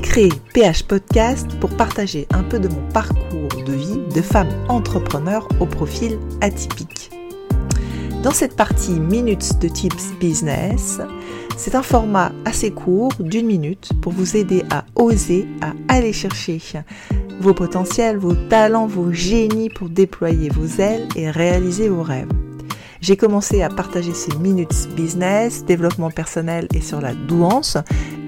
créé PH Podcast pour partager un peu de mon parcours de vie de femme entrepreneur au profil atypique. Dans cette partie Minutes de Tips Business, c'est un format assez court d'une minute pour vous aider à oser, à aller chercher vos potentiels, vos talents, vos génies pour déployer vos ailes et réaliser vos rêves. J'ai commencé à partager ces minutes business, développement personnel et sur la douance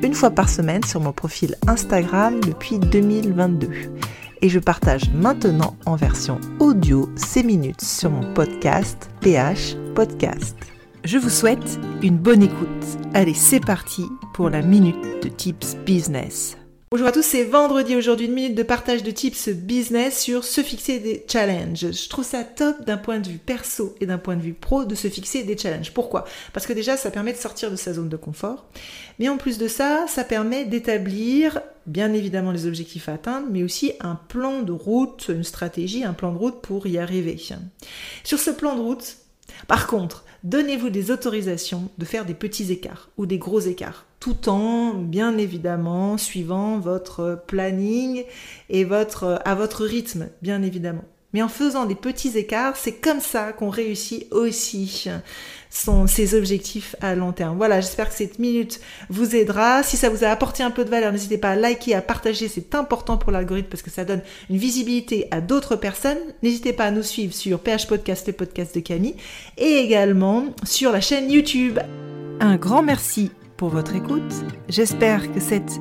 une fois par semaine sur mon profil Instagram depuis 2022. Et je partage maintenant en version audio ces minutes sur mon podcast PH Podcast. Je vous souhaite une bonne écoute. Allez, c'est parti pour la minute de Tips Business. Bonjour à tous, c'est vendredi aujourd'hui, une minute de partage de tips business sur se fixer des challenges. Je trouve ça top d'un point de vue perso et d'un point de vue pro de se fixer des challenges. Pourquoi? Parce que déjà, ça permet de sortir de sa zone de confort. Mais en plus de ça, ça permet d'établir bien évidemment les objectifs à atteindre, mais aussi un plan de route, une stratégie, un plan de route pour y arriver. Sur ce plan de route, par contre, donnez-vous des autorisations de faire des petits écarts ou des gros écarts, tout en, bien évidemment, suivant votre planning et votre, à votre rythme, bien évidemment. Mais en faisant des petits écarts, c'est comme ça qu'on réussit aussi ses objectifs à long terme. Voilà, j'espère que cette minute vous aidera. Si ça vous a apporté un peu de valeur, n'hésitez pas à liker, à partager, c'est important pour l'algorithme parce que ça donne une visibilité à d'autres personnes. N'hésitez pas à nous suivre sur PH Podcast, le podcast de Camille, et également sur la chaîne YouTube. Un grand merci pour votre écoute. J'espère que cette